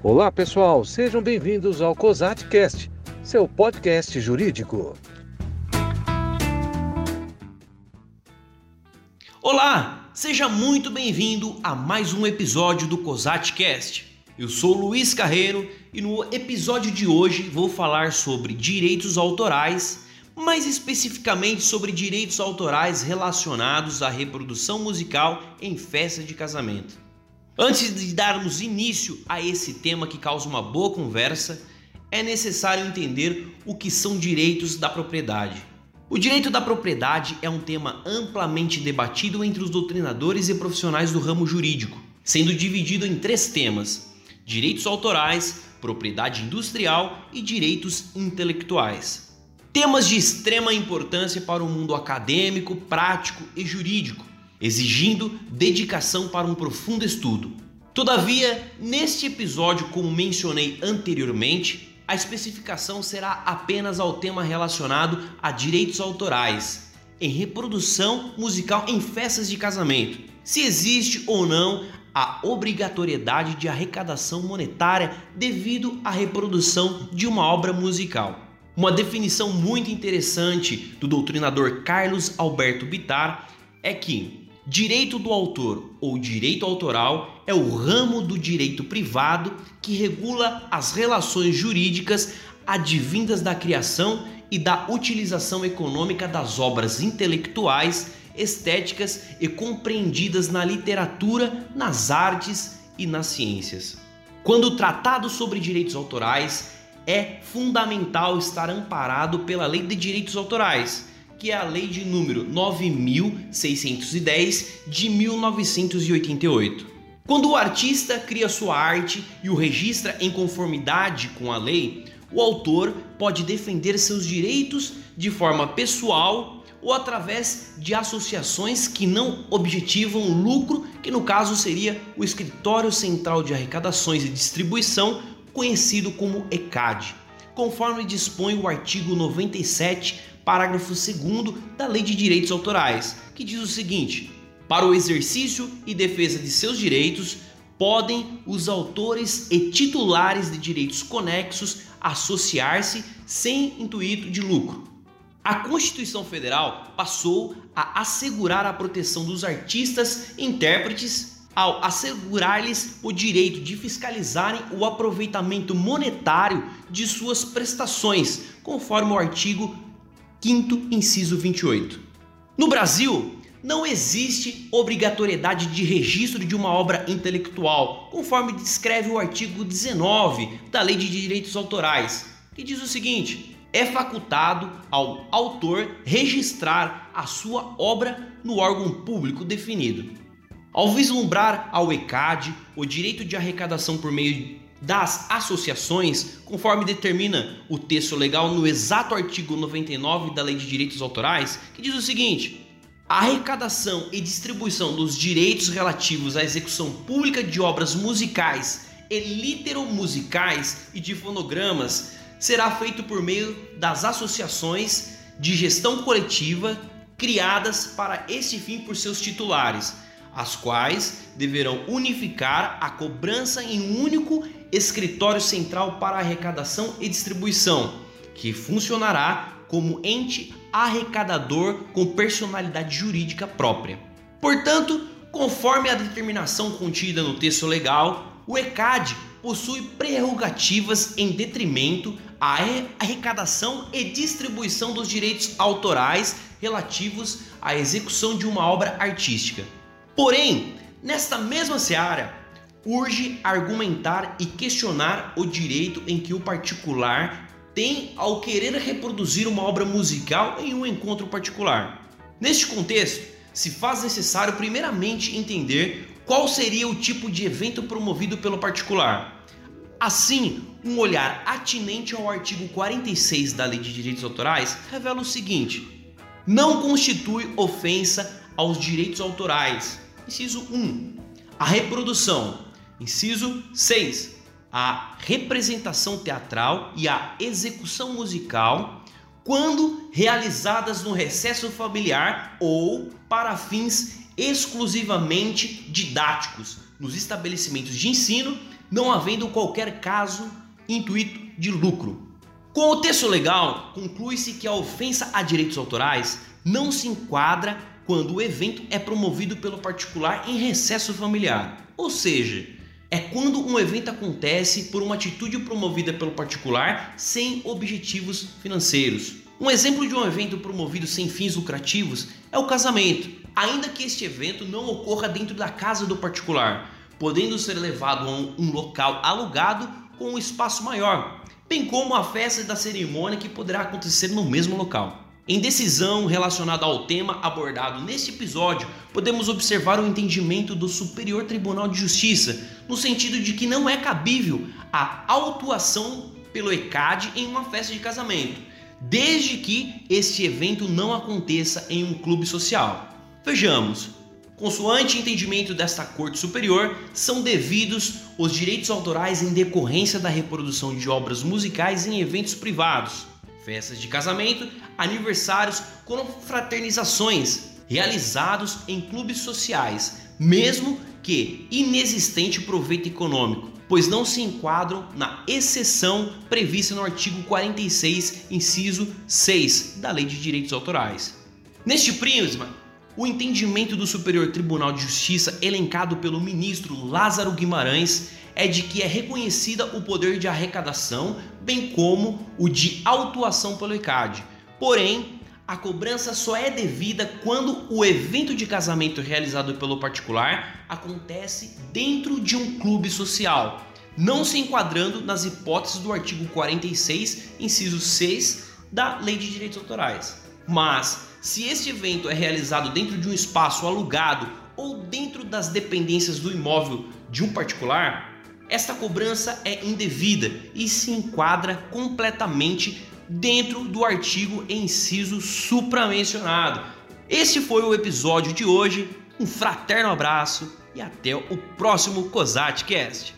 Olá, pessoal, sejam bem-vindos ao COSATcast, seu podcast jurídico. Olá, seja muito bem-vindo a mais um episódio do COSATcast. Eu sou Luiz Carreiro e no episódio de hoje vou falar sobre direitos autorais, mais especificamente sobre direitos autorais relacionados à reprodução musical em festa de casamento. Antes de darmos início a esse tema que causa uma boa conversa, é necessário entender o que são direitos da propriedade. O direito da propriedade é um tema amplamente debatido entre os doutrinadores e profissionais do ramo jurídico, sendo dividido em três temas: direitos autorais, propriedade industrial e direitos intelectuais. Temas de extrema importância para o mundo acadêmico, prático e jurídico, exigindo dedicação para um profundo estudo. Todavia, neste episódio, como mencionei anteriormente, a especificação será apenas ao tema relacionado a direitos autorais em reprodução musical em festas de casamento. Se existe ou não a obrigatoriedade de arrecadação monetária devido à reprodução de uma obra musical. Uma definição muito interessante do doutrinador Carlos Alberto Bitar é que Direito do autor ou direito autoral é o ramo do direito privado que regula as relações jurídicas advindas da criação e da utilização econômica das obras intelectuais, estéticas e compreendidas na literatura, nas artes e nas ciências. Quando tratado sobre direitos autorais, é fundamental estar amparado pela Lei de Direitos Autorais que é a Lei de número 9610 de 1988. Quando o artista cria sua arte e o registra em conformidade com a lei, o autor pode defender seus direitos de forma pessoal ou através de associações que não objetivam lucro, que no caso seria o Escritório Central de Arrecadações e Distribuição, conhecido como ECAD, conforme dispõe o artigo 97 parágrafo 2 da Lei de Direitos Autorais, que diz o seguinte: Para o exercício e defesa de seus direitos, podem os autores e titulares de direitos conexos associar-se sem intuito de lucro. A Constituição Federal passou a assegurar a proteção dos artistas e intérpretes ao assegurar-lhes o direito de fiscalizarem o aproveitamento monetário de suas prestações, conforme o artigo 5 inciso 28. No Brasil, não existe obrigatoriedade de registro de uma obra intelectual, conforme descreve o artigo 19 da Lei de Direitos Autorais, que diz o seguinte: é facultado ao autor registrar a sua obra no órgão público definido. Ao vislumbrar ao ECAD o direito de arrecadação por meio das associações, conforme determina o texto legal no exato artigo 99 da Lei de Direitos Autorais, que diz o seguinte: a arrecadação e distribuição dos direitos relativos à execução pública de obras musicais e literomusicais e de fonogramas será feito por meio das associações de gestão coletiva criadas para esse fim por seus titulares, as quais deverão unificar a cobrança em um único escritório central para arrecadação e distribuição, que funcionará como ente arrecadador com personalidade jurídica própria. Portanto, conforme a determinação contida no texto legal, o ECAD possui prerrogativas em detrimento à arrecadação e distribuição dos direitos autorais relativos à execução de uma obra artística. Porém, nesta mesma seara, urge argumentar e questionar o direito em que o particular tem ao querer reproduzir uma obra musical em um encontro particular. Neste contexto, se faz necessário primeiramente entender qual seria o tipo de evento promovido pelo particular. Assim, um olhar atinente ao artigo 46 da Lei de Direitos Autorais revela o seguinte: não constitui ofensa aos direitos autorais. Inciso 1. A reprodução, Inciso 6. A representação teatral e a execução musical quando realizadas no recesso familiar ou para fins exclusivamente didáticos nos estabelecimentos de ensino, não havendo qualquer caso intuito de lucro. Com o texto legal, conclui-se que a ofensa a direitos autorais não se enquadra quando o evento é promovido pelo particular em recesso familiar. Ou seja, é quando um evento acontece por uma atitude promovida pelo particular sem objetivos financeiros. Um exemplo de um evento promovido sem fins lucrativos é o casamento, ainda que este evento não ocorra dentro da casa do particular, podendo ser levado a um, local alugado com um espaço maior, bem como a festa da cerimônia que poderá acontecer no mesmo local. Em decisão relacionada ao tema abordado neste episódio, podemos observar o entendimento do Superior Tribunal de Justiça, no sentido de que não é cabível a autuação pelo ECAD em uma festa de casamento, desde que este evento não aconteça em um clube social. Vejamos, Consoante entendimento desta Corte Superior, são devidos os direitos autorais em decorrência da reprodução de obras musicais em eventos privados, festas de casamento, aniversários, confraternizações realizados em clubes sociais, mesmo que inexistente proveito econômico, pois não se enquadram na exceção prevista no artigo 46, inciso 6 da Lei de Direitos Autorais. Neste prisma, o entendimento do Superior Tribunal de Justiça, elencado pelo ministro Lázaro Guimarães, é de que é reconhecida o poder de arrecadação, bem como o de autuação pelo ECAD. Porém, a cobrança só é devida quando o evento de casamento realizado pelo particular acontece dentro de um clube social, não se enquadrando nas hipóteses do artigo 46, inciso 6 da Lei de Direitos Autorais. Mas, se este evento é realizado dentro de um espaço alugado ou dentro das dependências do imóvel de um particular, esta cobrança é indevida e se enquadra completamente dentro do artigo inciso supramencionado. Este foi o episódio de hoje. Um fraterno abraço e até o próximo COSATCast.